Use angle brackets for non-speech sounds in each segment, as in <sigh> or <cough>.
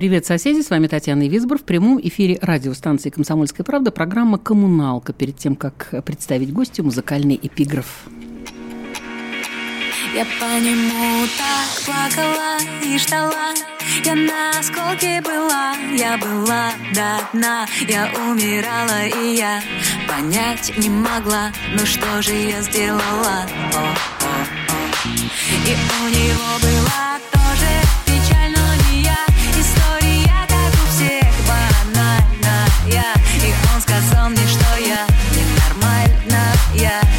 Привет, соседи! С вами Татьяна Висбор в прямом эфире радиостанции «Комсомольская правда» программа «Коммуналка». Перед тем, как представить гостю, музыкальный эпиграф. Я по нему так плакала и ждала Я на осколке была, я была до дна Я умирала и я понять не могла Ну что же я сделала? О, о, о. И у него была сказал мне, что я ненормальная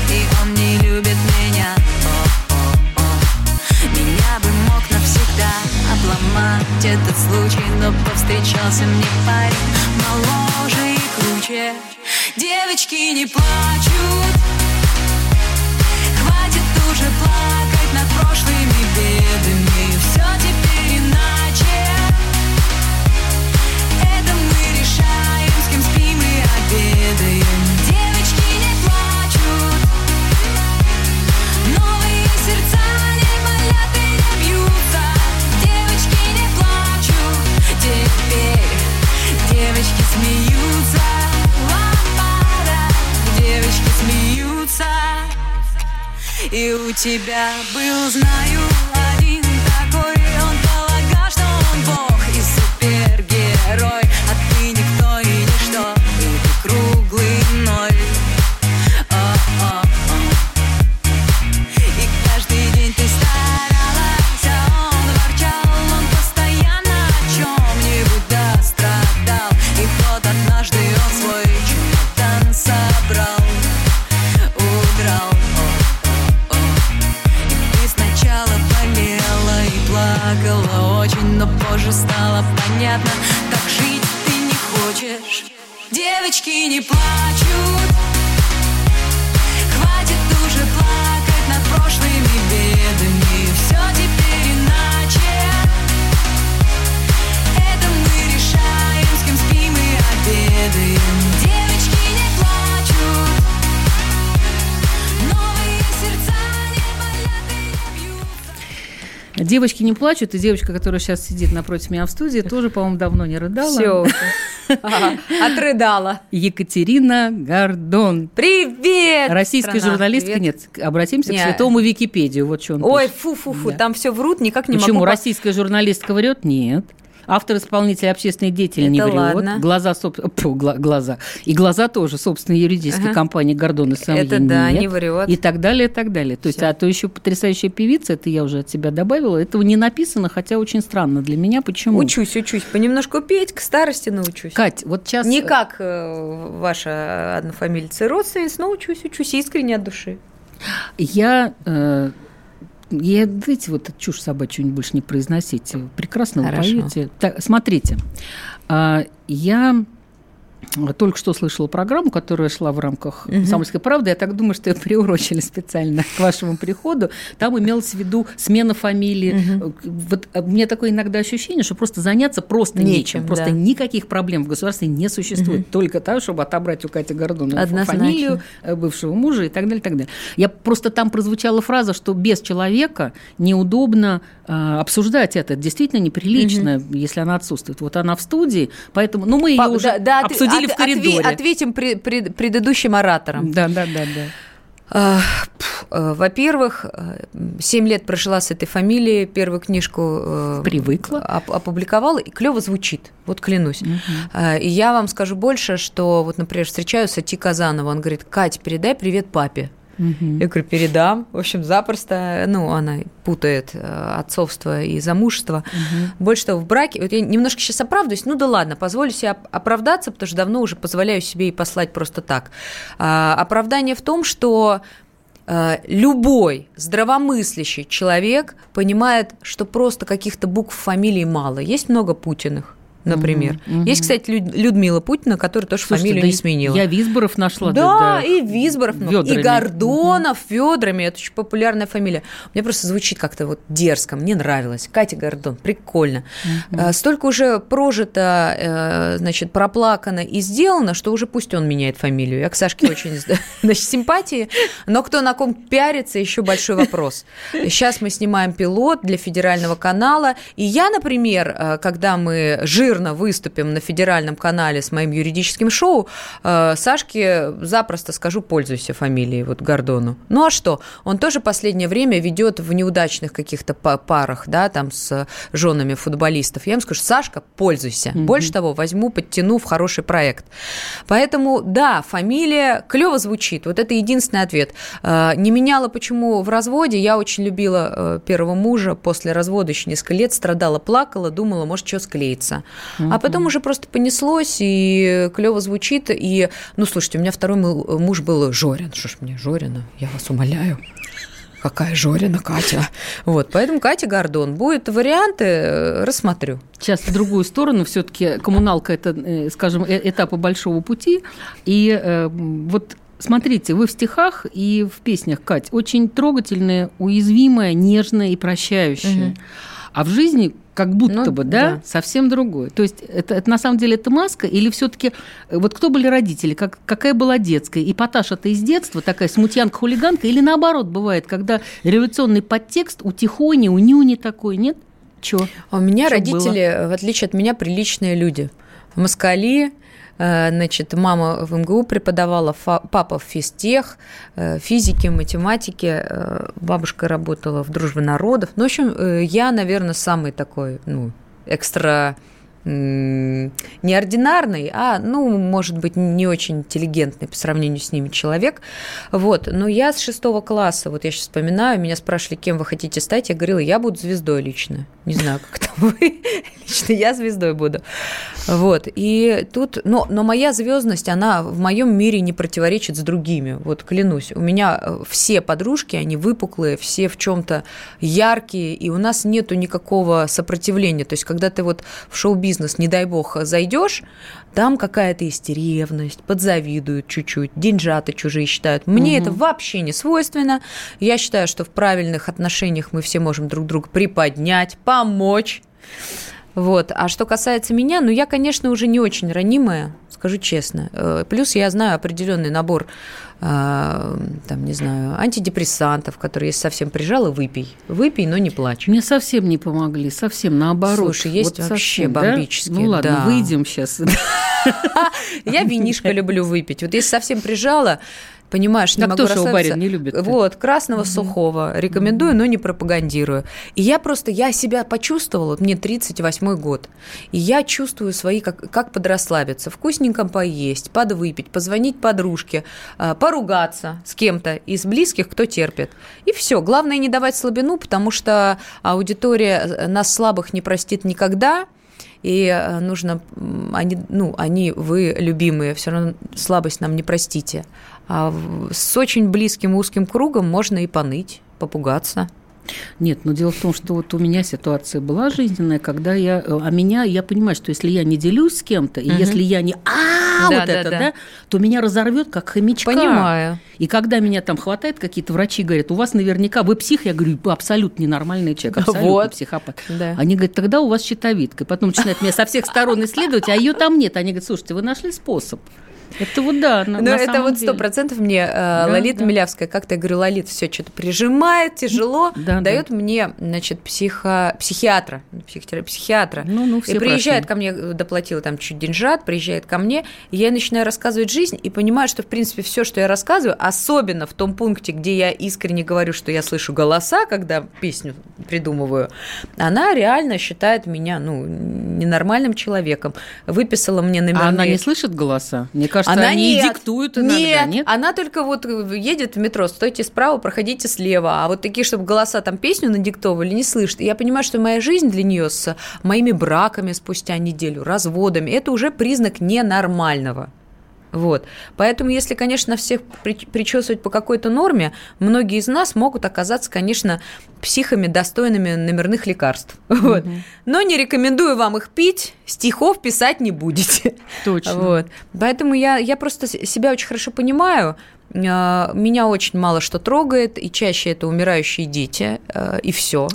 И он не любит меня О, о, о. Меня бы мог навсегда обломать этот случай Но повстречался мне парень моложе и круче Девочки не плачут Хватит уже плакать Девочки не плачут, и девочка, которая сейчас сидит напротив меня в студии, тоже, по-моему, давно не рыдала. Все. <laughs> Отрыдала. Екатерина Гордон. Привет! Российская страна, журналистка. привет. Нет, обратимся Не. к святому Википедию. Вот что он Ой, фу-фу-фу, Да. там все врут, никак не Почему? могу... по- Российская журналистка врет? Нет. Автор, исполнитель, общественный деятель не Это врет. ладно. Глаза, соб- Фу, гла- глаза. И глаза тоже, собственно, юридической Ага. компании Гордон и Самье Это да, нет. не врет. И так далее, и так далее. То есть, Всё. а то еще потрясающая певица, это я уже от себя добавила, этого не написано, хотя очень странно для меня. Почему? Учусь, учусь. Понемножку петь, к старости научусь. Кать, вот сейчас... Не как э, ваша однофамильца и родственница, но учусь, учусь искренне от души. Я... э, я, знаете, вот эту чушь собачью больше не произносите. Прекрасно вы Хорошо. поете. Так, смотрите, а, я только что слышала программу, которая шла в рамках Мгм. «Комсомольской правды». Я так думаю, что ее приурочили специально к вашему приходу. Там имелось в виду смена фамилии. Мгм. Вот а, у меня такое иногда ощущение, что просто заняться просто нечем. Нечем, Просто да. никаких проблем в государстве не существует. Мгм. Только так, чтобы отобрать у Кати Гордона фамилию, э, бывшего мужа и так далее, и так далее. Я просто там прозвучала фраза, что без человека неудобно э, обсуждать это. Это действительно неприлично, если она отсутствует. Вот она в студии, поэтому, ну, мы ее Па- уже да- да, от- обсудили от- в коридоре. отве- ответим при- пред- предыдущим ораторам. Да, да, да, да. А, э, Во-первых, 7 лет прожила с этой фамилией, первую книжку э, Привыкла. оп- опубликовала, и клево звучит, вот клянусь. А, И я вам скажу больше, что вот, например, встречаюсь с Ати Казанова, он говорит, Кать, передай привет папе. Мгм. Я говорю, передам. В общем, запросто. Ну, она путает э, отцовство и замужество. Больше того, в браке... Вот я немножко сейчас оправдываюсь. Ну да ладно, позволю себе оп- оправдаться, потому что давно уже позволяю себе и послать просто так. А, оправдание в том, что э, любой здравомыслящий человек понимает, что просто каких-то букв фамилии мало. Есть много Путиных. Например. Мгм, Есть, кстати, Люд- Людмила Путина, которая тоже Слушайте, фамилию да не сменила. Я Визборов нашла. Да, и Визборов, много, и. Гордонов, Федорами. Это очень популярная фамилия. Мне просто звучит как-то вот дерзко. Мне нравилось. Катя Гордон, прикольно. Э, Столько уже прожито, э, значит, проплакано и сделано, что уже пусть он меняет фамилию. Я к Сашке очень <laughs> значит, симпатии, но кто на ком пиарится, еще большой вопрос. Сейчас мы снимаем пилот для федерального канала, и я, например, э, когда мы жирно выступим на федеральном канале с моим юридическим шоу, э, Сашке запросто скажу, пользуйся фамилией вот Гордону. Ну а что? Он тоже последнее время ведет в неудачных каких-то па- парах, да, там с женами футболистов. Я ему скажу, Сашка, пользуйся. Больше того, возьму, подтяну в хороший проект. Поэтому, да, фамилия клево звучит. Вот это единственный ответ. Э, Не меняла почему в разводе. Я очень любила э, первого мужа. После развода еще несколько лет страдала, плакала, думала, может, что склеится. А потом уже просто понеслось, и клево звучит. И, ну, слушайте, у меня второй муж был Жорин. Что ж мне, Жорина? Я вас умоляю. Какая Жорина, Катя? Вот, поэтому Катя Гордон. Будет варианты, э, рассмотрю. Сейчас в другую сторону все-таки коммуналка это, э, скажем, э- этапы большого пути. И э, вот смотрите, вы в стихах и в песнях, Кать, очень трогательная, уязвимая, нежная и прощающая. Мгм. А в жизни как будто Ну, бы, да, да. совсем другое. То есть это, это на самом деле это маска или все-таки вот кто были родители, как, какая была детская? Эпатаж-то из детства, такая смутьянка-хулиганка, или наоборот бывает, когда революционный подтекст у Тихони, у Нюни такой, нет? Чё? А У меня Что родители, в отличие от меня, приличные люди. Москали, э, значит, мама в МГУ преподавала, папа в физтех, э, физике, математике, э, бабушка работала в Дружбе народов. Ну, в общем, э, я, наверное, самый такой, ну, экстра неординарный, а, ну, может быть, не очень интеллигентный по сравнению с ними человек. Вот. Но я с шестого класса, вот я сейчас вспоминаю, меня спрашивали, кем вы хотите стать, я говорила, я буду звездой лично. Не знаю, как <laughs> вы. Лично я звездой буду. Вот. И тут, но, но моя звездность, она в моем мире не противоречит с другими. Вот клянусь. У меня э, все подружки, они выпуклые, все в чем-то яркие, и у нас нету никакого сопротивления. То есть, когда ты вот в шоу-бизнес, не дай бог, зайдешь, там какая-то есть ревность, подзавидуют чуть-чуть, деньжаты чужие считают. Мне это вообще не свойственно. Я считаю, что в правильных отношениях мы все можем друг друга приподнять, помочь. Вот. А что касается меня, ну, я, конечно, уже не очень ранимая, скажу честно. Э, Плюс я знаю определенный набор, э, там, не знаю, антидепрессантов, которые, если совсем прижала, выпей. Выпей, но не плачь. Мне совсем не помогли, совсем наоборот. Слушай, есть вообще совсем, да? бомбические, Ну ладно, да. выйдем сейчас. <laughs> Я винишко люблю выпить. Вот если совсем прижала, понимаешь, не Да могу расслабиться. барин, не любит-то? Вот, красного сухого. Рекомендую, но не пропагандирую. И я просто, я себя почувствовала, мне 38 год, и я чувствую свои, как, как подрасслабиться, вкусненько поесть, подвыпить, позвонить подружке, а, поругаться с кем-то из близких, кто терпит. И все. Главное не давать слабину, потому что аудитория э, нас слабых не простит никогда, и э, нужно, они, ну, они, вы любимые, все равно слабость нам не простите. А с очень близким узким кругом можно и поныть, попугаться. Нет, но дело в том, что вот у меня ситуация была жизненная, когда я... э, А меня, я понимаю, что если я не делюсь с кем-то, и Мгм. если я не а Да, вот да, это, да. да, то меня разорвет как хомячка. Понимаю. И когда меня там хватает, какие-то врачи говорят, у вас наверняка, вы псих, я говорю, абсолютно ненормальный человек, абсолютно Вот. психопат. Да. Они говорят, тогда у вас щитовидка. И потом начинают меня со всех сторон исследовать, а ее там нет. Они говорят, слушайте, вы нашли способ. Это вот да, на это вот сто процентов мне э, Лолита да. Милявская, как-то я говорю, Лолит, все что-то прижимает, тяжело, Да, да. дает мне, значит, психо... психиатра, не психотера- психиатра. Ну, ну, все и приезжает прошли. ко мне, э, доплатила там чуть деньжат, приезжает ко мне, и я начинаю рассказывать жизнь и понимаю, что, в принципе, все, что я рассказываю, особенно в том пункте, где я искренне говорю, что я слышу голоса, когда песню придумываю, она реально считает меня, ну, ненормальным человеком. Выписала мне номерные... А она не слышит голоса? Мне кажется, Она они нет, диктуют иногда, нет, нет? она только вот едет в метро, стойте справа, проходите слева, а вот такие, чтобы голоса там песню надиктовывали, не слышит. И я понимаю, что моя жизнь для нее с моими браками спустя неделю, разводами, это уже признак ненормального. Вот. Поэтому, если, конечно, всех причесывать по какой-то норме, многие из нас могут оказаться, конечно, психами, достойными номерных лекарств. Mm-hmm. <laughs> Вот. Но не рекомендую вам их пить, стихов писать не будете. <laughs> Точно. Вот. Поэтому я, я просто себя очень хорошо понимаю. А, меня очень мало что трогает, и чаще это умирающие дети, э, и все.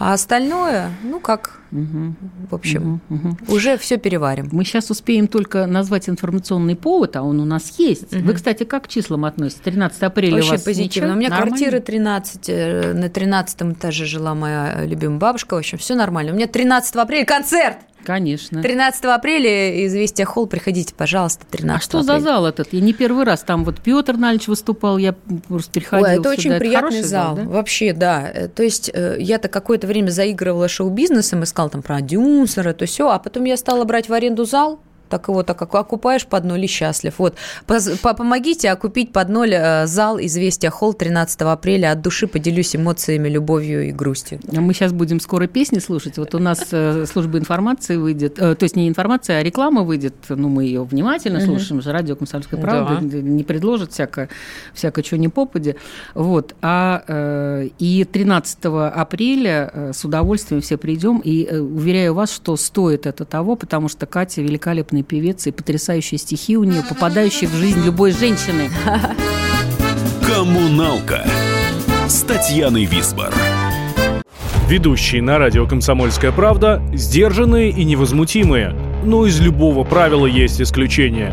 А остальное, ну как, угу. в общем, угу, угу. уже все переварим. Мы сейчас успеем только назвать информационный повод, а он у нас есть. Угу. Вы, кстати, как к числам относитесь? 13 апреля Очень у вас позитивно. Ничего? У меня нормально? квартира 13, э, на 13 этаже жила моя любимая бабушка. В общем, все нормально. У меня 13 апреля концерт. Конечно. 13 апреля известия холл, приходите, пожалуйста, 13 А что апреля. за зал этот? Я не первый раз. Там вот Петр Нальч выступал, я просто переходила Ой, это сюда. очень это приятный зал. зал да? Вообще, да. Э, То есть э, я-то какое-то время заигрывала шоу-бизнесом, искал там продюсера, то все, а потом я стала брать в аренду зал, так его так окупаешь под ноль и счастлив. Вот, помогите окупить под ноль э, зал «Известия Холл» 13 апреля. От души поделюсь эмоциями, любовью и грустью. А мы сейчас будем скоро песни слушать. Вот у нас э, служба информации выйдет, э, то есть не информация, а реклама выйдет. Ну, мы ее внимательно слушаем, же радио «Комсомольская правда» да. не предложит всякое, всякое что не попади. Вот. А и 13 апреля с удовольствием все придем. И уверяю вас, что стоит это того, потому что Катя великолепная певец и потрясающие стихи у нее, попадающие в жизнь любой женщины. <laughs> Коммуналка с Татьяной Висбор. Ведущие на радио «Комсомольская правда» сдержанные и невозмутимые. Но из любого правила есть исключение.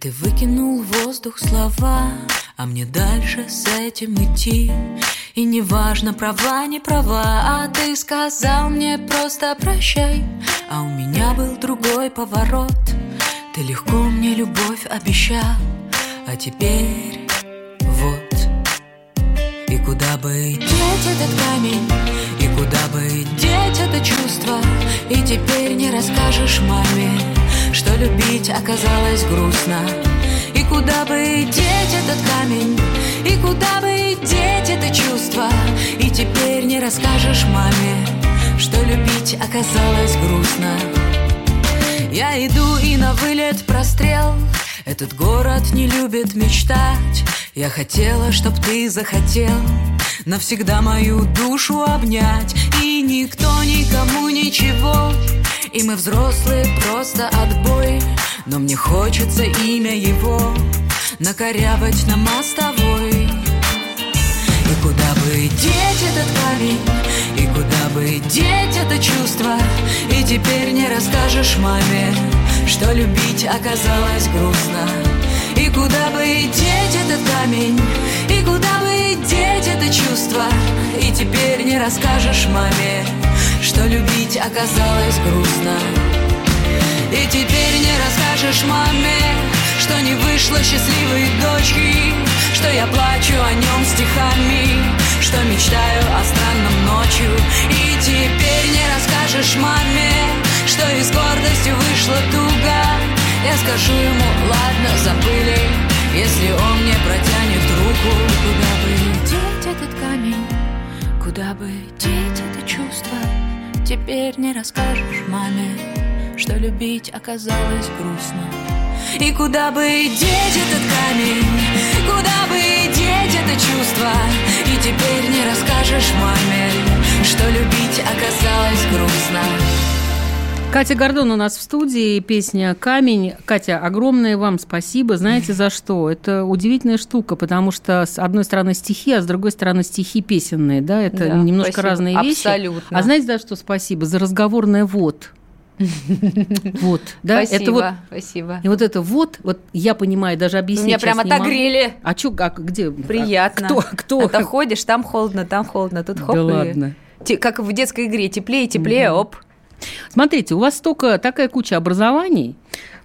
Ты выкинул в воздух слова А мне дальше с этим идти. И не важно, права, не права А ты сказал мне просто прощай. А у меня был другой поворот Ты легко мне любовь обещал. А теперь вот И куда бы деть этот камень И куда бы деть это чувство И теперь не расскажешь маме что любить оказалось грустно. И куда бы деть этот камень, и куда бы деть это чувство, и теперь не расскажешь маме, что любить оказалось грустно. Я иду и на вылет прострел, этот город не любит мечтать. Я хотела, чтоб ты захотел навсегда мою душу обнять, и никто никому ничего и мы взрослые, просто отбой. Но мне хочется имя его Накорябать на мостовой. И куда бы деть этот камень И куда бы деть это чувство? И теперь не расскажешь маме Что любить оказалось грустно. И куда бы деть этот камень? И куда бы деть это чувство И теперь не расскажешь маме что любить оказалось грустно. И теперь не расскажешь маме, что не вышло счастливой дочки, что я плачу о нем стихами, что мечтаю о странном ночью. И теперь не расскажешь маме, что и с гордостью вышло туго. Я скажу ему, ладно, забыли, если он мне протянет руку, куда бы деть этот камень, куда бы деть это чувство. Теперь не расскажешь маме, что любить оказалось грустно. И куда бы деть этот камень, куда бы деть это чувство, и теперь не расскажешь маме, что любить оказалось грустно. Катя Гордон у нас в студии, песня «Камень». Катя, огромное вам спасибо. Знаете за что? Это удивительная штука, потому что с одной стороны стихи, а с другой стороны стихи песенные, да? Это да, немножко спасибо. разные вещи. Абсолютно. А знаете за что спасибо? За разговорное «вот». <laughs> Вот, да, спасибо, это вот, спасибо. И вот это вот, вот я понимаю, даже объяснить. Меня прямо отогрели. А чё, а где? Приятно. Кто, кто? Это ходишь, там холодно, там холодно, тут хоп. Да ладно. те- как в детской игре, теплее, теплее, оп. Смотрите, у вас столько, такая куча образований.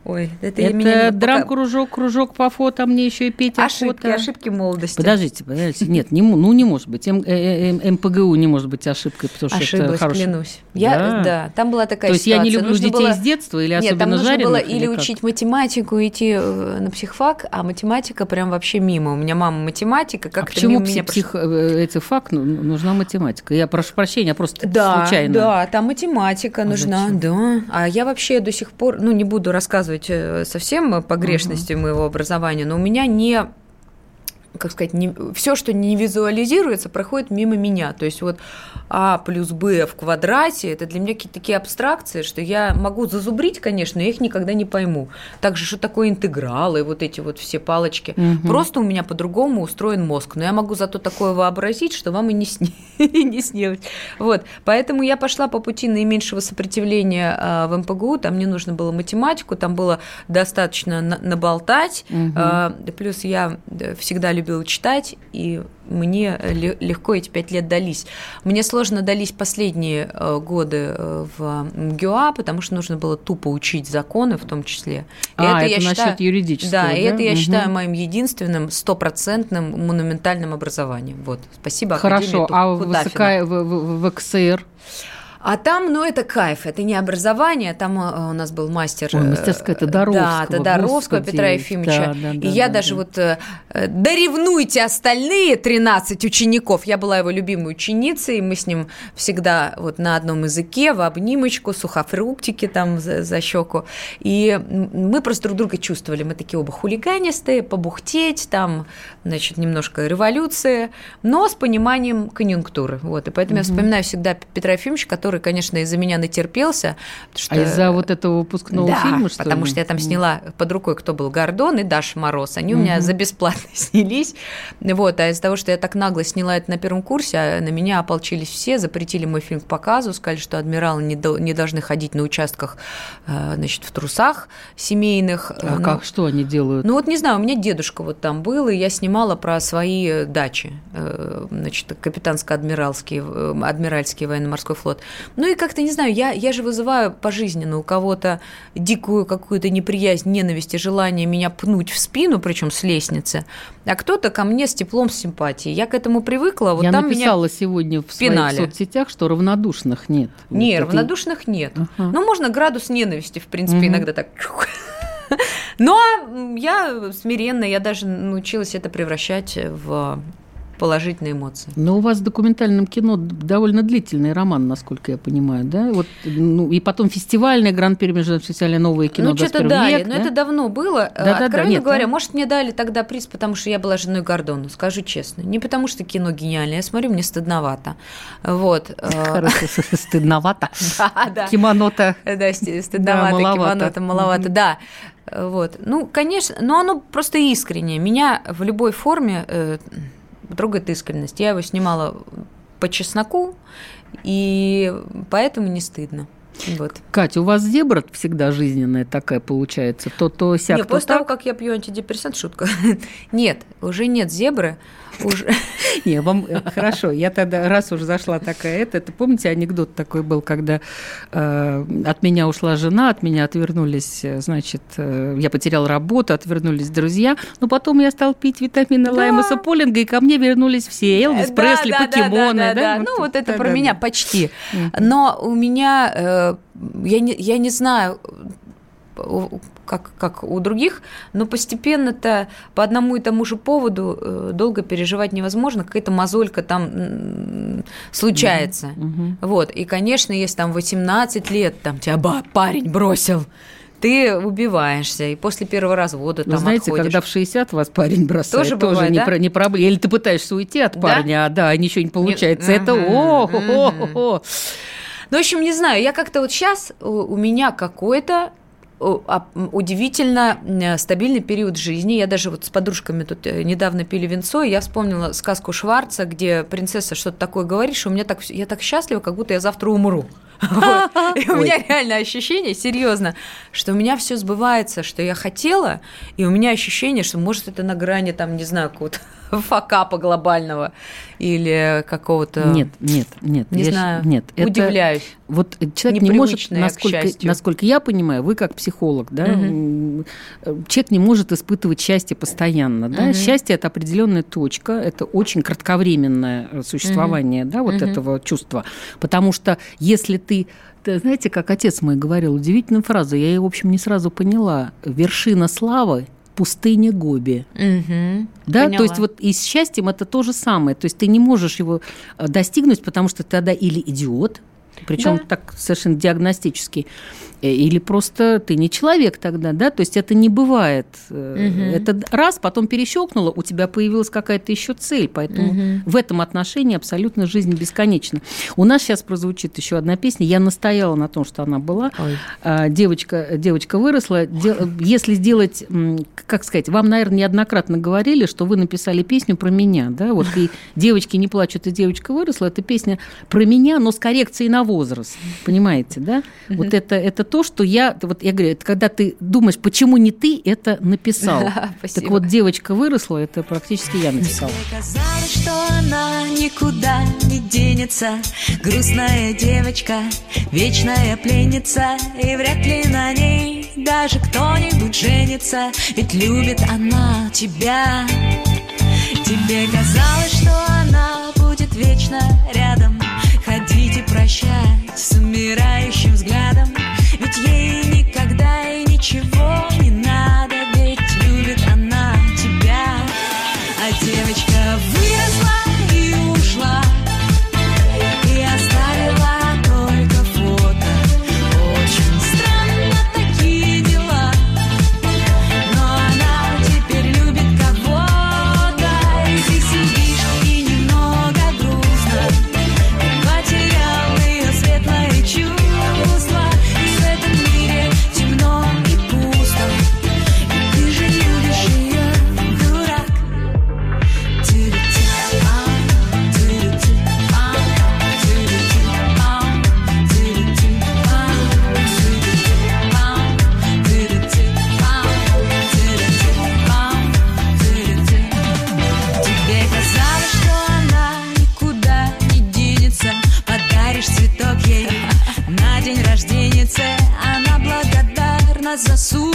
Ой, это, я Это меня драм-кружок, кружок по фото, мне еще и петь Ошибки, охота. ошибки молодости. Подождите, подождите. Нет, не, ну не может быть. М- э, э, МПГУ не может быть ошибкой, потому что это Ошиблась, хороший. клянусь. Я, Да. да. там была такая То есть я не ситуация. люблю Нужно детей было- с детства или Нет, особенно там нужно жареных? было или или как? учить математику, идти э, на психфак, а математика прям вообще мимо. У меня мама математика, А как-то почему мимо пси- меня псих, э, эти фак ну, нужна математика? Я прошу прощения, просто Да, случайно. да, там математика А нужна, зачем? да. А я вообще до сих пор, ну, не буду рассказывать э, совсем погрешности моего образования, но у меня не как сказать, не, все, что не визуализируется, проходит мимо меня. То есть вот а плюс b в квадрате, это для меня какие-то такие абстракции, что я могу зазубрить, конечно, но я их никогда не пойму. Также, что такое интегралы, вот эти вот все палочки. Мгм. Просто у меня по-другому устроен мозг. Но я могу зато такое вообразить, что вам и не, сни... <laughs> не снилось. Вот. Поэтому я пошла по пути наименьшего сопротивления а, в МПГУ. Там мне нужно было математику, там было достаточно на- наболтать. А, Плюс я всегда любила читать, и мне ле- легко эти пять лет дались. Мне сложно дались последние э, годы э, в МГУА, потому что нужно было тупо учить законы в том числе. И А, это я насчет считаю- юридического, Да, и да? это я Мгм. считаю моим единственным стопроцентным монументальным образованием. Вот, спасибо. Хорошо, Академии а Кутафина. высокая, в, в- в КСР? А там, ну, это кайф, это не образование, там э, у нас был мастер... Ой, э, мастерская Тодоровского, Да, Тодоровского господи. Петра Ефимовича. Да, да, и да, я да, даже да. вот... э, Доревнуйте остальные 13 учеников. Я была его любимой ученицей, мы с ним всегда вот на одном языке, в обнимочку, сухофруктики там за, за щеку. И мы просто друг друга чувствовали. Мы такие оба хулиганистые, побухтеть, там, значит, немножко революции, но с пониманием конъюнктуры. Вот. И поэтому я вспоминаю всегда Петра Ефимовича, который, конечно, из-за меня натерпелся. потому что- А из-за вот этого выпускного да, фильма, что потому ли? что я там сняла под рукой, кто был Гордон и Даша Мороз. Они у меня за бесплатно <laughs> снялись. Вот, а из-за того, что я так нагло сняла это на первом курсе, а на меня ополчились все, запретили мой фильм к показу, сказали, что адмиралы не, до- не должны ходить на участках э, значит, в трусах семейных. А Ну, как, что они делают? ну вот не знаю, у меня дедушка вот там был, и я снимала про свои дачи, э, значит, капитанско-адмиральский, э, адмиральский военно-морской флот. Ну и как-то, не знаю, я, я же вызываю пожизненно у кого-то дикую какую-то неприязнь, ненависть и желание меня пнуть в спину, причем с лестницы, а кто-то ко мне с теплом, с симпатией. Я к этому привыкла, вот я там меня... написала сегодня в своих пинали. соцсетях, что равнодушных нет. Вот Не, это- равнодушных нет. Ага. Ну, можно градус ненависти, в принципе, Мгм. иногда так. <laughs> Но я смиренно, я даже научилась это превращать в положительные эмоции. Но у вас в документальном кино довольно длительный роман, насколько я понимаю, да? Вот, ну, и потом фестивальный гран-при межнациональное новое кино ну, что-то 21 дали, век, но да? это давно было. Да-да-да, Откровенно нет, говоря, да. может, мне дали тогда приз, потому что я была женой Гордона, скажу честно. Не потому что кино гениальное, я смотрю, мне стыдновато. Вот. э, <laughs> Хорошо, стыдновато. <laughs> Да, да. Кимоно-то. Да, сти- стыдновато, Да, маловато. кимоно-то маловато, Мгм. да. Вот. Ну, конечно, но оно просто искреннее. Меня в любой форме э, трогает искренность. Я его снимала по чесноку, и поэтому не стыдно. Вот. Катя, у вас зебра всегда жизненная такая получается? То, то сяк, Не, то после так? того, как я пью антидепрессант, шутка. <laughs> Нет, уже нет зебры. Уже... <laughs> Не, вам э, хорошо. Я тогда, раз уж зашла такая это, это помните, анекдот такой был, когда э, от меня ушла жена, от меня отвернулись, э, значит, э, я потерял работу, отвернулись друзья, но потом я стал пить витамины Да. Лаймаса Полинга, и ко мне вернулись все Элвис, Да, Пресли, да, да, покемоны. да, да? да. Ну, вот это да, про да, меня да. почти. Но у меня, э, я не, я не знаю, у- как, как у других, но постепенно-то по одному и тому же поводу э, долго переживать невозможно, какая-то мозолька там случается. Мгм. Вот, и, конечно, если там 18 лет, там тебя парень бросил, ты убиваешься, и после первого развода Вы там знаете, отходишь. когда в 60 вас парень бросает, Тоже бывает, не, да? про- не проблема. Или ты пытаешься уйти от Да? парня, а да, ничего не получается. Это Мгм, о хо хо мгм. хо Ну, в общем, не знаю, я как-то вот сейчас у, меня какой-то а, удивительно м, стабильный период жизни. Я даже вот с подружками тут э, недавно пили винцо, и я вспомнила сказку Шварца, где принцесса что-то такое говорит, что у меня так, я так счастлива, как будто я завтра умру. <laughs> Вот. <laughs> И у меня реально ощущение, серьезно, что у меня все сбывается, что я хотела, и у меня ощущение, что может это на грани там, не знаю, какого-то факапа глобального или какого-то... Нет, нет, нет. Не я щ- знаю, Нет, это- удивляюсь. Вот человек не может, насколько, насколько я понимаю, вы как психолог, да, э, человек не может испытывать счастье постоянно, да. Счастье это определенная точка, это очень кратковременное э, существование, да, вот этого чувства, потому что если ты знаете, как отец мой говорил, удивительную фразу, я ее, в общем, не сразу поняла. Вершина славы – пустыня Гоби. Мгм. Да, Поняла. то есть вот и с счастьем это то же самое. То есть ты не можешь его э, достигнуть, потому что ты тогда или идиот, причем Да. так совершенно диагностически, или просто ты не человек тогда, да, то есть это не бывает. Э, Это раз, потом перещелкнуло, у тебя появилась какая-то еще цель, поэтому в этом отношении абсолютно жизнь бесконечна. У нас сейчас прозвучит еще одна песня, я настояла на том, что она была. Ой. А, девочка, девочка выросла. Де- Если сделать, как сказать, вам, наверное, неоднократно говорили, что вы написали песню про меня, да, вот и девочки не плачут, и девочка выросла, это песня про меня, но с коррекцией на возраст, понимаете, да? Вот это, это то, что я, вот я говорю, это когда ты думаешь, почему не ты это написал. <laughs> Так вот, девочка выросла, это практически я написала. Казалось, что она никуда не денется. Грустная девочка, вечная пленница И вряд ли на ней даже кто-нибудь женится. Ведь любит она тебя. Тебе казалось, что она будет вечно рядом. Ходить и прощать с умирающим взглядом ей никогда и ничего a sua.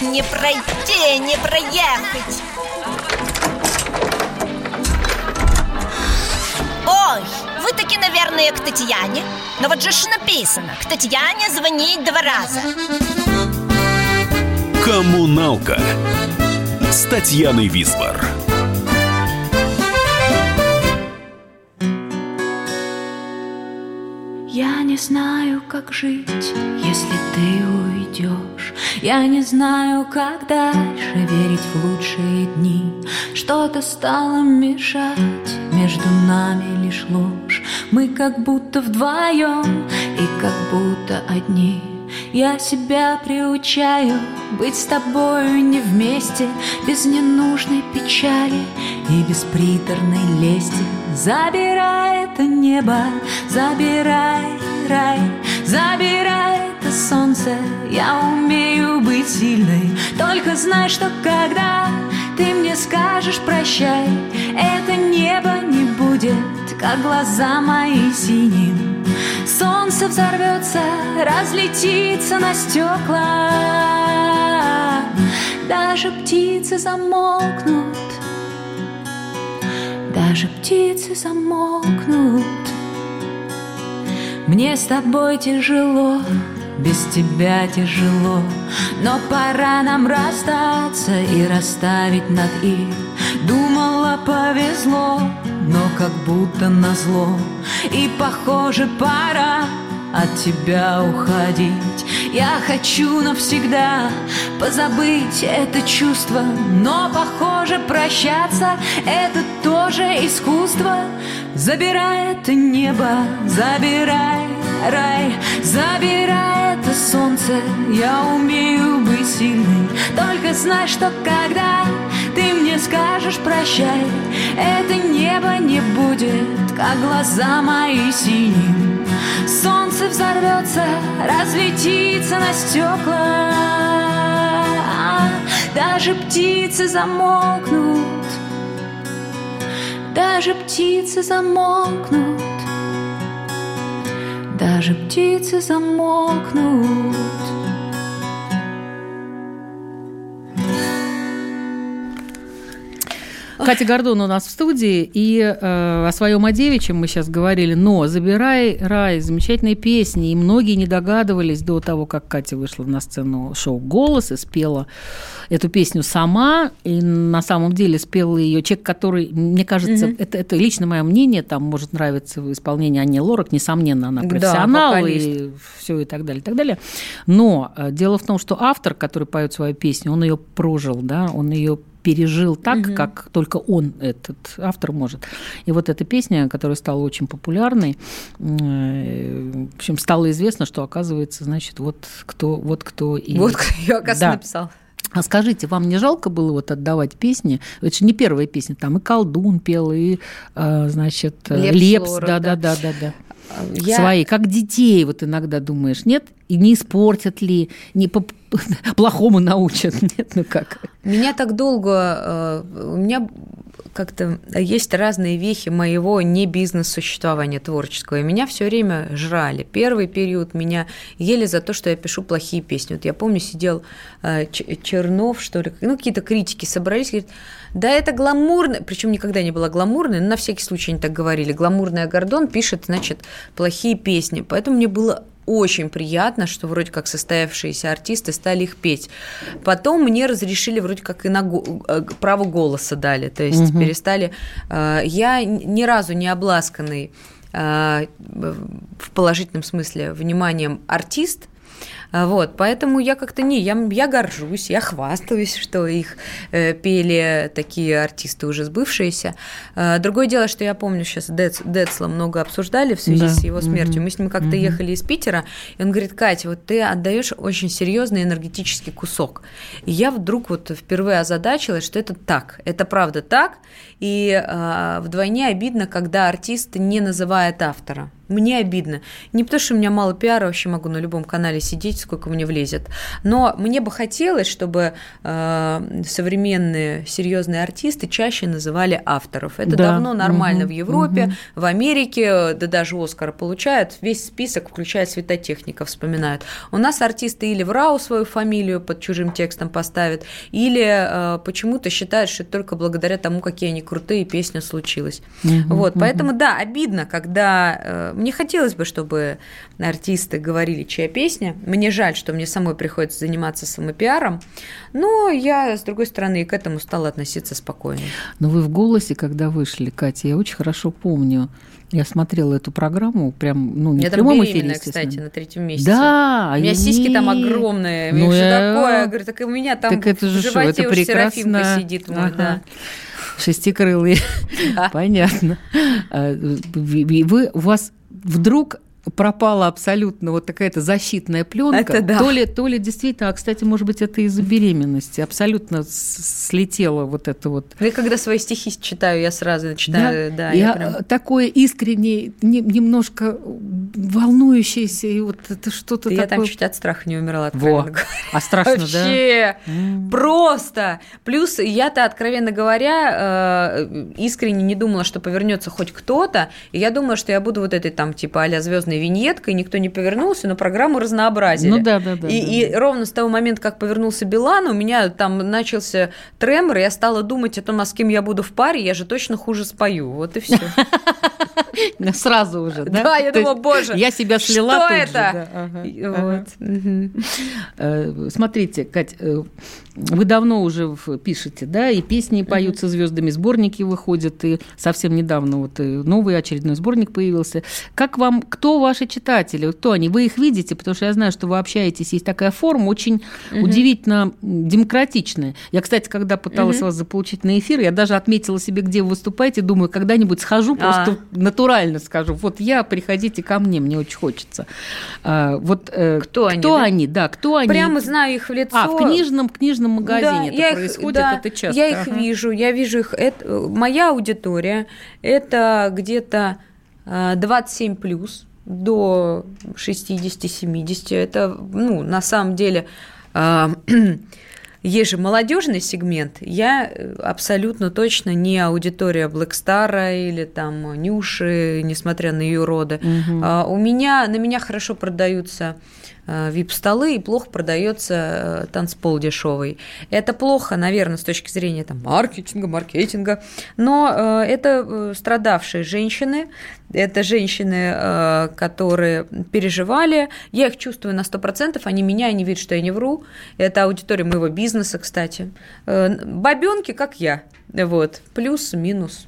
не пройти, не проехать. Ой, вы таки, наверное, к Татьяне. Но вот же ж написано, к Татьяне звонить два раза. Коммуналка с Татьяной Висбор. Я не знаю, как жить, если ты уйдешь. Я не знаю, как дальше верить в лучшие дни. Что-то стало мешать, между нами лишь ложь. Мы как будто вдвоем и как будто одни. Я себя приучаю быть с тобою не вместе, без ненужной печали и без приторной лести. Забирай это небо, забирай рай, забирай солнце. Я умею быть сильной, только знай, что когда ты мне скажешь прощай, это небо не будет, как глаза мои синим. Солнце взорвется, разлетится на стекла Даже птицы замолкнут Даже птицы замолкнут Мне с тобой тяжело без тебя тяжело. Но пора нам расстаться и расставить над «и» Думала, повезло, но как будто назло. И, похоже, пора от тебя уходить. Я хочу навсегда позабыть это чувство. Но, похоже, прощаться — это тоже искусство. Забирай это небо, забирай рай Забирай это солнце, я умею быть сильной. Только знай, что когда ты мне скажешь прощай Это небо не будет, как глаза мои синим Солнце взорвется, разлетится на стекла. Даже птицы замолкнут. Даже птицы замолкнут Даже птицы замолкнут Катя Гордон у нас в студии, и э, о своем Одевичем мы сейчас говорили, но «Забирай рай» – замечательные песни, и многие не догадывались до того, как Катя вышла на сцену шоу «Голос» и спела эту песню сама, и на самом деле спел ее человек, который, мне кажется, mm-hmm. это, это лично мое мнение, там может нравиться в исполнении Анни Лорак, несомненно, она профессионал, да, и все и так далее, и так далее. Но э, дело в том, что автор, который поет свою песню, он ее прожил, да, он ее пережил так, угу. как только он, этот автор, может. И вот эта песня, которая стала очень популярной, э, в общем, стало известно, что, оказывается, значит, вот кто, вот кто и... Вот кто ее, оказывается, да. написал. А скажите, вам не жалко было вот отдавать песни? Это же не первая песня, там и колдун пел, и, э, значит, Лепс, Лепс да, да, да, да, да. Я... Свои, как детей, вот иногда думаешь, нет? И не испортят ли, не по <laughs> плохому научат, <laughs> нет, ну как? Меня так долго, э, у меня как-то есть разные вехи моего не бизнес-существования творческого, и меня все время жрали. Первый период меня ели за то, что я пишу плохие песни. Вот я помню, сидел э, Чернов, что ли, ну, какие-то критики собрались, говорят, да это гламурно, причем никогда не было гламурной, но на всякий случай они так говорили, гламурная Гордон пишет, значит, плохие песни. Поэтому мне было очень приятно, что вроде как состоявшиеся артисты стали их петь. Потом мне разрешили вроде как и на го- э, право голоса дали, то есть угу. перестали. Э, я ни разу не обласканный э, в положительном смысле вниманием артист, вот, поэтому я как-то не, я, я горжусь, я хвастаюсь, что их э, пели такие артисты уже сбывшиеся. Э, другое дело, что я помню, сейчас Дец, Децла много обсуждали в связи да. с его смертью. Мы с ним как-то угу. ехали из Питера, и он говорит, Катя, вот ты отдаешь очень серьезный энергетический кусок. И я вдруг вот впервые озадачилась, что это так, это правда так, и э, вдвойне обидно, когда артист не называет автора. Мне обидно. Не потому, что у меня мало пиара, вообще могу на любом канале сидеть, сколько мне влезет. Но мне бы хотелось, чтобы э, современные серьезные артисты чаще называли авторов. Это да. давно нормально угу, в Европе, угу. в Америке, да даже Оскара получают. Весь список, включая светотехника, вспоминают. У нас артисты или в РАУ свою фамилию под чужим текстом поставят, или э, почему-то считают, что это только благодаря тому, какие они крутые, песня случилась. Угу, вот, угу. поэтому да, обидно, когда э, мне хотелось бы, чтобы артисты говорили, чья песня. Мне жаль, что мне самой приходится заниматься самопиаром, но я, с другой стороны, и к этому стала относиться спокойно. Но вы в голосе, когда вышли, Катя, я очень хорошо помню, я смотрела эту программу, прям, ну, не я в прямом эфире, кстати, на третьем месяце. Да, У меня сиськи там огромные, ну, что я... такое? Я говорю, так и у меня там так это же в животе это прекрасно. сидит мой, ага. да. Шестикрылый, <laughs> понятно. А, вы, у вас вдруг пропала абсолютно вот такая-то защитная пленка. Это да. То ли, то ли действительно, а, кстати, может быть, это из-за беременности. Абсолютно слетело вот это вот. Я когда свои стихи читаю, я сразу начинаю, да, да я, я прям... такое искреннее, не, немножко волнующееся, и вот это что-то Я такое... там чуть от страха не умерла, Во. А страшно, Вообще, да? просто. Плюс я-то, откровенно говоря, э, искренне не думала, что повернется хоть кто-то, и я думала, что я буду вот этой там типа а-ля звездной виньеткой, никто не повернулся, но программу разнообразили. Ну да, да, да. И, да, и да. ровно с того момента, как повернулся Билан, у меня там начался тремор, и я стала думать о том, а с кем я буду в паре, я же точно хуже спою. Вот и все. <laughs> <laughs> Сразу уже, да? Да, я думала, боже, я себя слила что это? Э, смотрите, Кать, э, вы давно уже пишете, да, и песни поются звездами, сборники выходят, и совсем недавно вот новый очередной сборник появился. Как вам, кто ваши читатели, кто они? Вы их видите, потому что я знаю, что вы общаетесь, есть такая форма, очень угу. удивительно демократичная. Я, кстати, когда пыталась угу. вас заполучить на эфир, я даже отметила себе, где вы выступаете, думаю, когда-нибудь схожу, просто а. Натурально скажу, вот я, приходите ко мне, мне очень хочется. А, вот э, кто они? Кто да? они, да, кто они? Прямо знаю их в лицо. А, в книжном, книжном магазине да, это я происходит, их, да, это часто. Я их ага. вижу, я вижу их. Это, моя аудитория – это где-то 27 плюс до 60-70. Это, ну, на самом деле, <clears throat> есть же молодежный сегмент. Я абсолютно точно не аудитория Блэкстара или там Нюши, несмотря на ее роды. Угу. У меня, на меня хорошо продаются вип-столы и плохо продается танцпол дешевый. Это плохо, наверное, с точки зрения там, маркетинга, маркетинга, но это страдавшие женщины, это женщины, которые переживали. Я их чувствую на 100%, они меня, они видят, что я не вру. Это аудитория моего бизнеса, кстати. Бабенки, как я. Вот. Плюс-минус.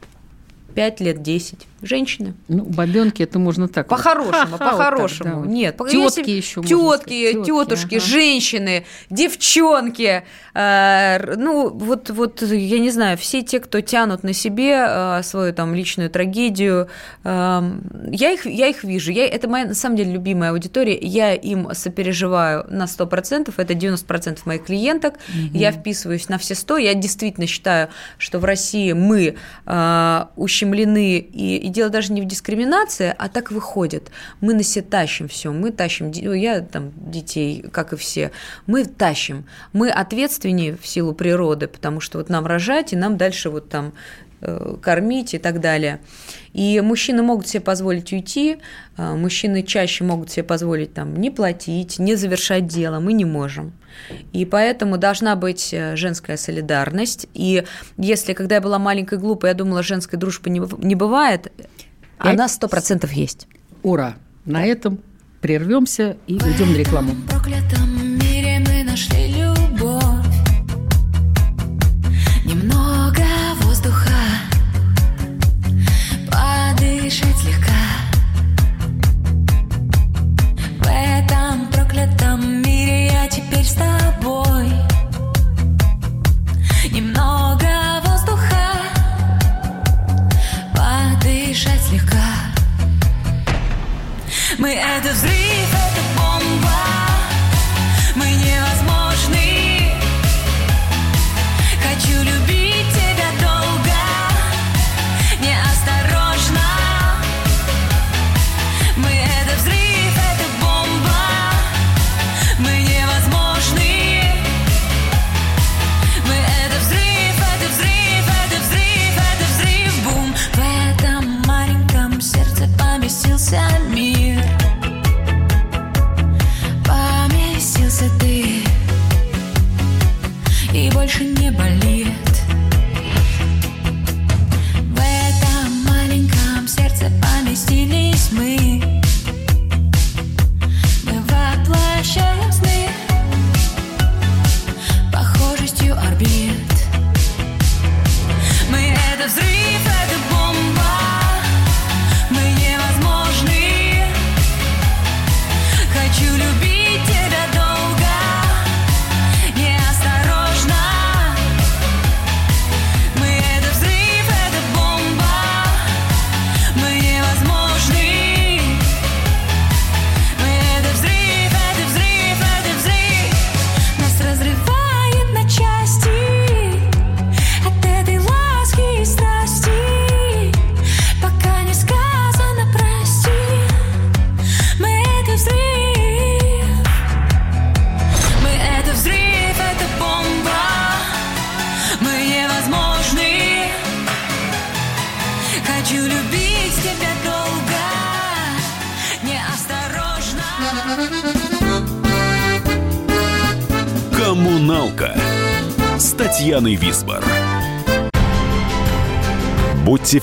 5 лет, 10. Женщины. Ну, бабенки это можно так. По-хорошему, по-хорошему. Вот да. Нет, тетки еще. Тетки, тетушки, ага. женщины, девчонки. Э, ну, вот, вот, я не знаю, все те, кто тянут на себе э, свою там личную трагедию, э, я их, я их вижу. Я, это моя, на самом деле, любимая аудитория. Я им сопереживаю на 100%. Это 90% моих клиенток. Угу. Я вписываюсь на все 100. Я действительно считаю, что в России мы э, ущемлены и дело даже не в дискриминации, а так выходит. Мы на себе тащим все, мы тащим, я там детей, как и все, мы тащим, мы ответственнее в силу природы, потому что вот нам рожать, и нам дальше вот там кормить и так далее. И мужчины могут себе позволить уйти, а мужчины чаще могут себе позволить там не платить, не завершать дело, мы не можем. И поэтому должна быть э, женская солидарность. И если, когда я была маленькой глупой, я думала, женской дружбы не, не бывает, и она сто процентов есть. Ура! На этом прервемся и уйдем на рекламу. проклятом Мы это взрыв,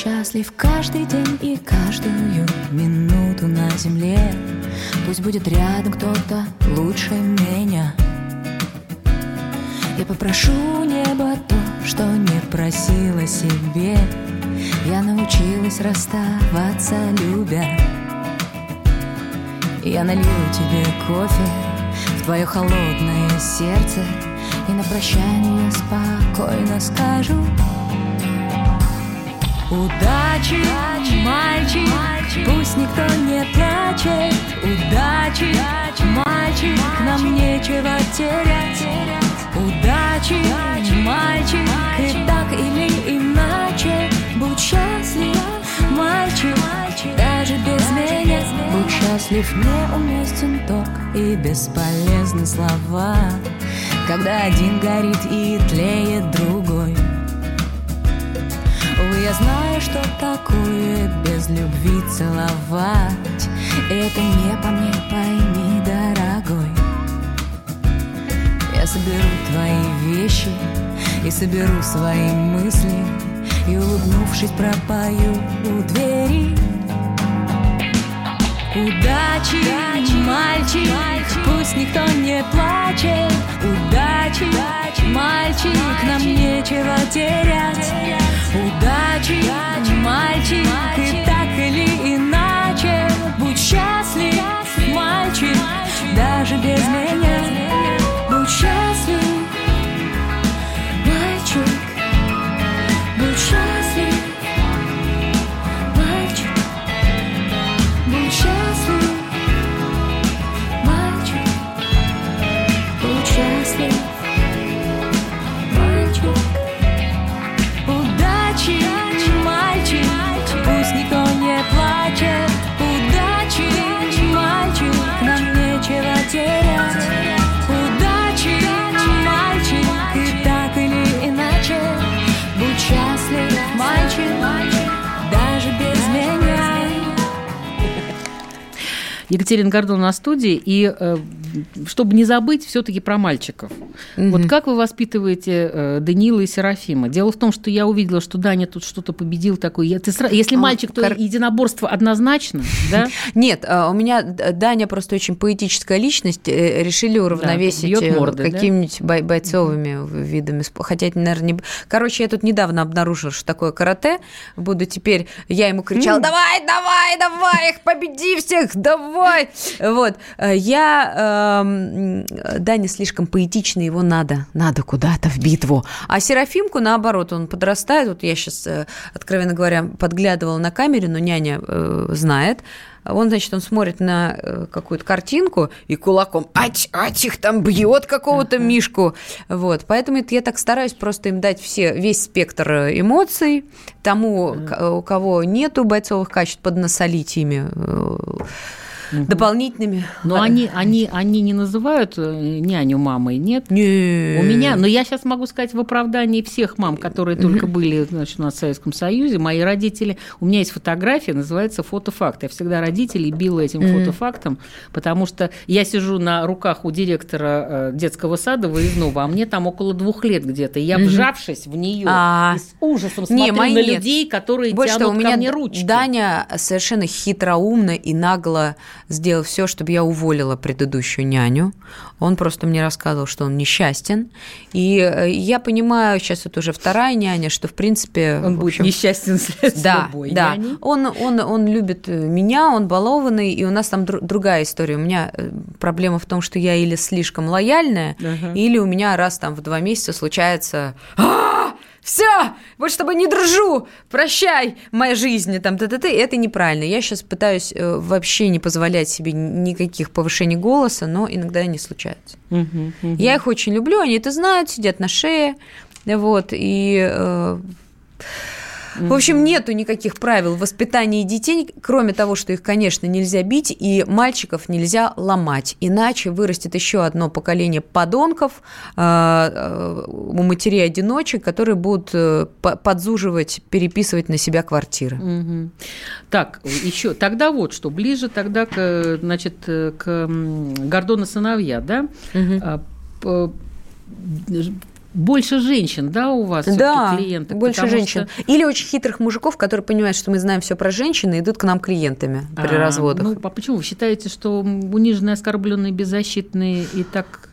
Счастлив каждый день и каждую минуту на земле. Пусть будет рядом кто-то лучше меня. Я попрошу небо то, что не просила себе. Я научилась расставаться, любя. Я налью тебе кофе в твое холодное сердце И на прощание спокойно скажу Удачи, мальчик, пусть никто не плачет. Удачи, мальчик, нам нечего терять. Удачи, мальчик, и так или иначе. Будь счастлив, мальчик, даже без меня. Будь счастлив, неуместен ток и бесполезны слова. Когда один горит и тлеет другой я знаю, что такое без любви целовать. Это не по мне, пойми, дорогой. Я соберу твои вещи и соберу свои мысли И, улыбнувшись, пропою у двери. Удачи, мальчик, пусть никто не плачет. Удачи, мальчик, нам нечего терять Удачи, мальчик, Екатерина Гордон на студии, и э, чтобы не забыть все-таки про мальчиков. Вот как вы воспитываете э, Даниила и Серафима? Дело в том, что я увидела, что Даня тут что-то победил такое. Я- ты Если А, мальчик, то кар- единоборство однозначно, <laughs> да? Нет, а, у меня Даня просто очень поэтическая личность. э, Решили уравновесить э, какими-нибудь бой- бойцовыми видами. Хотя, наверное, не... Короче, я тут недавно обнаружила, что такое карате. Буду теперь... Я ему кричала, давай, давай, давай, их победи всех, давай. Вот. Э, Я... Даня слишком поэтичный, его надо, надо куда-то в битву. А Серафимку, наоборот, он подрастает. Вот я сейчас, откровенно говоря, подглядывала на камере, но няня э, знает. Он, значит, он смотрит на э, какую-то картинку и кулаком ать, ать, их там бьет какого-то мишку. Вот. Поэтому это я так стараюсь просто им дать все, весь спектр э, эмоций. Тому, у кого нету бойцовых качеств, поднасолить ими э, дополнительными. Но <laughs> они, они, они не называют э, няню мамой, нет? Не. У меня, но я сейчас могу сказать в оправдании всех мам, которые только были значит, у нас в Советском Союзе, мои родители, у меня есть фотография, называется фотофакт. Я всегда родителей била этим фотофактом, потому что я сижу на руках у директора э, детского сада выездного, а мне там около двух лет где-то. Я, вжавшись в нее, А. с ужасом смотрю на нет. людей, которые тянут того, у меня ко мне ручки. Даня совершенно хитроумно и нагло сделал все, чтобы я уволила предыдущую няню. Он просто мне рассказывал, что он несчастен. И э, я понимаю, сейчас это уже вторая няня, что, в принципе... Он в будет общем, несчастен с да, любой да. Он, он, он любит э, меня, он балованный, и у нас там дру- другая история. У меня э, проблема в том, что я или слишком лояльная, Ага. или у меня раз там в два месяца случается «А, все, вот чтобы не дружу, прощай, моя жизнь, там, т -т -т. это неправильно. Я сейчас пытаюсь э, вообще не позволять себе никаких повышений голоса, но иногда они случаются. Мгм, мгм. Я их очень люблю, они это знают, сидят на шее, вот, и... э, в общем, нету никаких правил воспитания детей, кроме того, что их, конечно, нельзя бить, и мальчиков нельзя ломать. Иначе вырастет еще одно поколение подонков э, э, у матерей-одиночек, которые будут э, по- подзуживать, переписывать на себя квартиры. Так, еще тогда вот что, ближе тогда к, значит, э, к м, Гордона сыновья, да? А, Больше женщин, да, у вас Да, клиенты? больше женщин. что- Или очень хитрых мужиков, которые понимают, что мы знаем все про женщин и идут к нам клиентами при А, разводах. Ну, а почему вы считаете, что униженные, оскорбленные, беззащитные и так...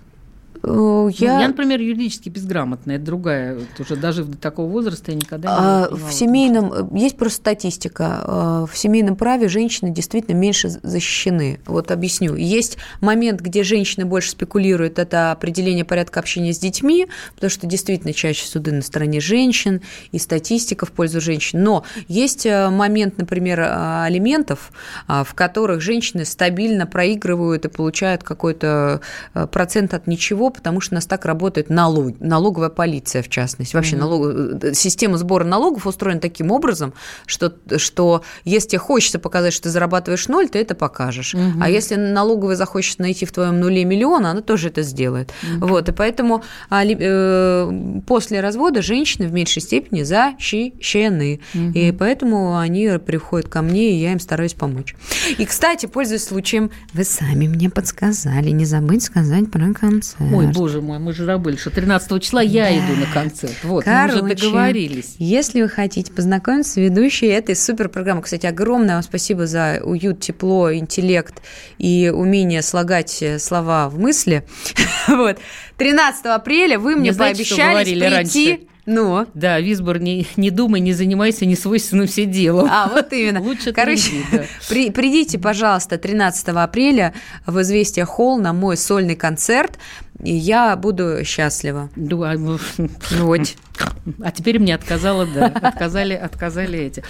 Ну, я... Я, например, юридически безграмотная, это другая, вот уже дожив до такого возраста, я никогда не А, понимала, В семейном э, есть просто статистика. э, В семейном праве женщины действительно меньше защищены. Вот объясню. Есть момент, где женщины больше спекулируют, это определение порядка общения с детьми, потому что действительно чаще суды на стороне женщин и статистика в пользу женщин. Но есть э, момент, например, э, алиментов, а, в которых женщины стабильно проигрывают и получают какой-то э, процент от ничего, потому что у нас так работает налог, налоговая полиция, в частности. Вообще налог- э, система сбора налогов устроена таким образом, что, что если тебе хочется показать, что ты зарабатываешь ноль, ты это покажешь. А если налоговая захочет найти в твоем нуле миллион, она тоже это сделает. Вот, и поэтому али- э, после развода женщины в меньшей степени защищены. И поэтому они приходят ко мне, и я им стараюсь помочь. И, кстати, пользуясь случаем, вы сами мне подсказали, не забыть сказать про концерт. Ой, боже мой, мы же забыли, что 13 числа я иду на концерт. Вот, мы уже Короче, договорились. Если вы хотите познакомиться с ведущей этой суперпрограммы, кстати, огромное вам спасибо за уют, тепло, интеллект и умение слагать э, слова в мысли. <laughs> Вот. 13 апреля вы мне Не что пообещали прийти... раньше? Ну, Да, Висбор, не, не думай, не занимайся несвойственным все делом. А, вот именно. <laughs> Лучше Короче, да. <laughs> при- придите, пожалуйста, 13 апреля в «Известия Холл» на мой сольный концерт, и я буду счастлива. Ну, <laughs> Вот. А теперь мне отказала, да, отказали, отказали эти.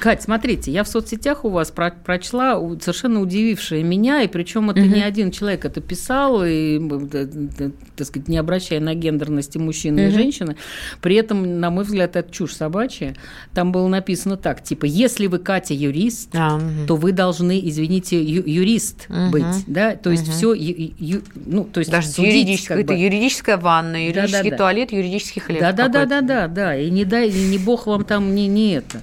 Кать, смотрите, я в соцсетях у вас про- прочла совершенно удивившее меня, и причем это не один человек это писал, и, да, да, так сказать, не обращая на гендерности мужчины и женщины. При этом, на мой взгляд, это чушь собачья. Там было написано так, типа, если вы, Катя, юрист, А, мгм. то вы должны, извините, ю- юрист быть, да, то есть все, ну, то есть Даже судить, юридическая, как бы. это юридическая ванна, юридический Да-да-да. туалет, юридический хлеб. Да, да, да, да. И не дай, и не бог вам там не, не это.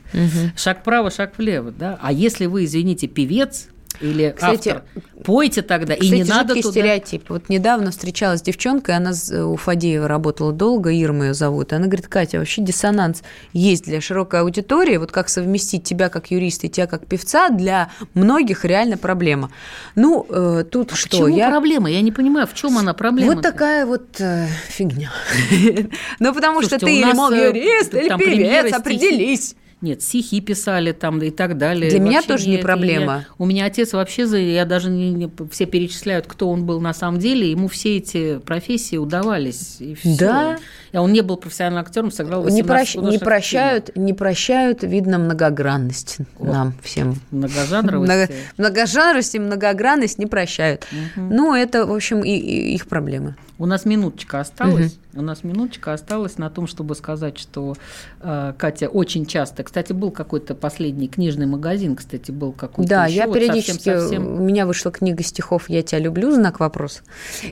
Шаг вправо, шаг влево, да. А если вы, извините, певец или Кстати, автор, пойте тогда, и Кстати, не надо туда. стереотип. Вот недавно встречалась с девчонкой, она у Фадеева работала долго, Ирма ее зовут. и Она говорит, Катя, вообще диссонанс есть для широкой аудитории. Вот как совместить тебя как юриста и тебя как певца, для многих реально проблема. Ну, э, тут что? Почему я... проблема? Я не понимаю, в чем она проблема? Вот такая вот э, фигня. <laughs> Ну, потому что ты или э, юрист, или певец, определись. Нет, стихи писали там и так далее. Для меня Вообще тоже не проблема. я- у меня отец вообще, я даже не, не- все перечисляют, кто он был на самом деле. Ему все эти профессии удавались. И всё. Да. И он не был профессиональным актером, сыграл Не, 18 прощ- не прощают, не прощают, видно, многогранность нам всем. фильмов. Многожанровости. Много- Многожанрость и многогранность не прощают. Ну, это, в общем, и, и их проблемы. У нас минуточка осталась. У нас минуточка осталась на том, чтобы сказать, что э, Катя очень часто, кстати, был какой-то последний книжный магазин, кстати, был какой-то. Да, ещё я вот периодически, совсем-совсем- у меня вышла книга стихов «Я тебя люблю», знак вопроса.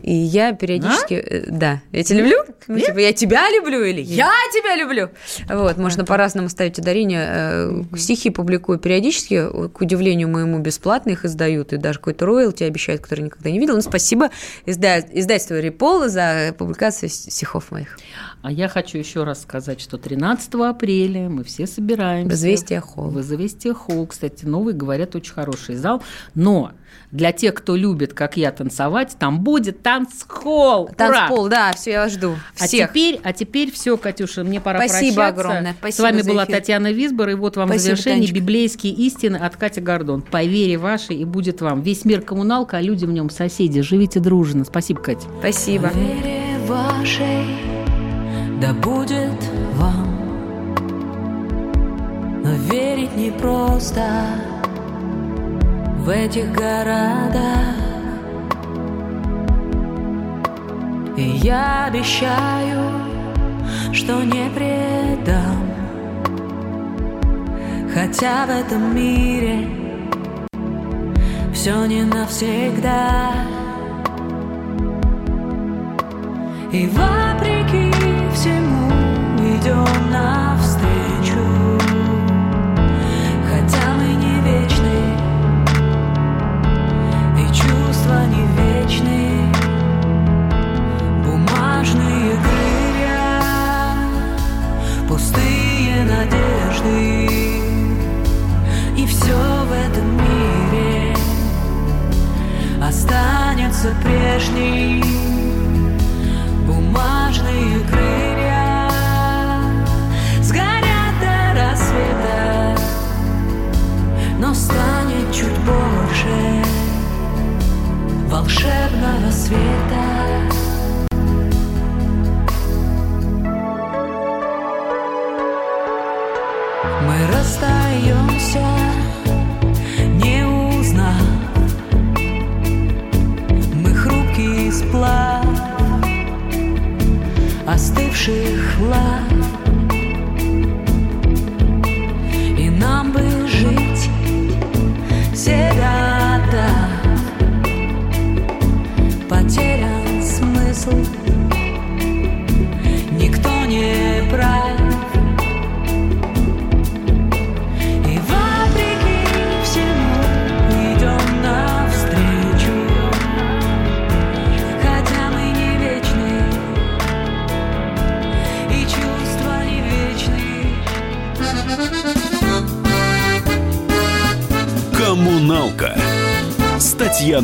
И я периодически, э, да, я тебя люблю, ну, типа, я тебя люблю или я тебя люблю. Вот, можно по-разному ставить ударение. Э, Стихи публикую периодически, к удивлению моему, бесплатно их издают, и даже какой-то роялти обещают, который никогда не видел. Ну, спасибо изда- издательству «Репола» за публикацию стихов моих. А я хочу еще раз сказать, что 13 апреля мы все собираемся. В «Известия Холл». В «Известия Холл». Кстати, новый, говорят, очень хороший зал. Но для тех, кто любит, как я, танцевать, там будет танцхолл. Танцпол, да, все, я вас жду. А Всех. теперь, а теперь все, Катюша, мне пора Спасибо прощаться. огромное. С Спасибо вами за была эфир. Татьяна Висбор, и вот вам в Спасибо, завершение Танечка. библейские истины от Кати Гордон. По вере вашей и будет вам. Весь мир коммуналка, а люди в нем соседи. Живите дружно. Спасибо, Катя. Спасибо. вере вашей, да будет вам. Но верить непросто. В этих городах. И я обещаю, что не предам. Хотя в этом мире все не навсегда. И вопреки идем навстречу. Хотя мы не вечны И чувства не вечны. Бумажные крылья Пустые надежды. И все в этом мире Останется прежним бумажные крылья